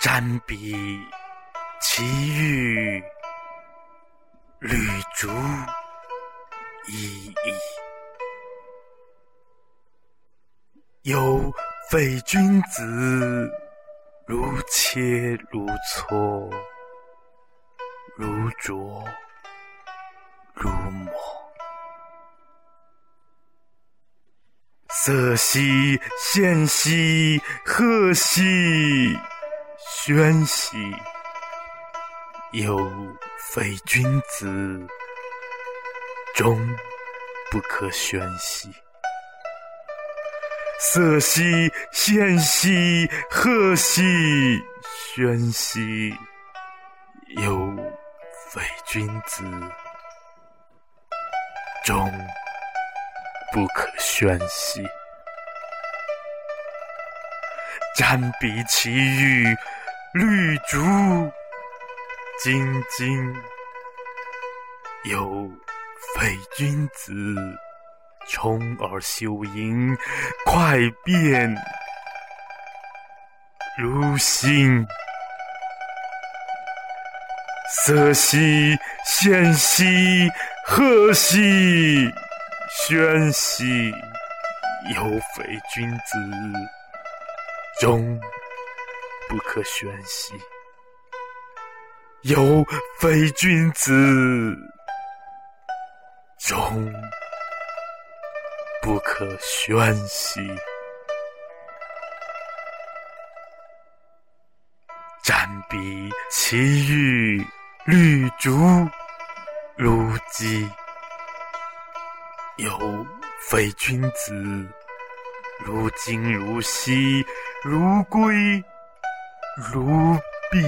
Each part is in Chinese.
瞻彼其玉，履足已矣。有匪君子，如切如磋，如琢如磨。色兮宪兮，赫兮宣兮，有非君子，终不可宣兮。色兮宪兮，赫兮宣兮，有非君子，终。不可宣兮，瞻彼其玉，履足兢兢。有匪君子，充而修盈，快便如新。色兮宪兮，赫兮。宣兮，有匪君子，终不可宣兮；有非君子，终不可宣兮。瞻彼其玉，绿竹如鸡。有非君子，如金如锡，如圭如璧。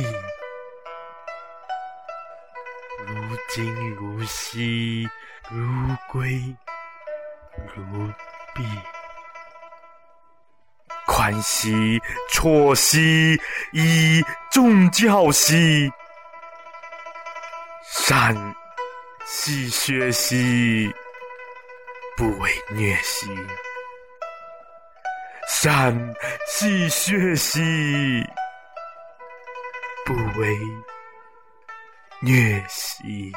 如金如锡，如归如璧。宽兮绰兮，以重教兮。善兮学兮。不为虐兮，善兮学兮；为虐兮。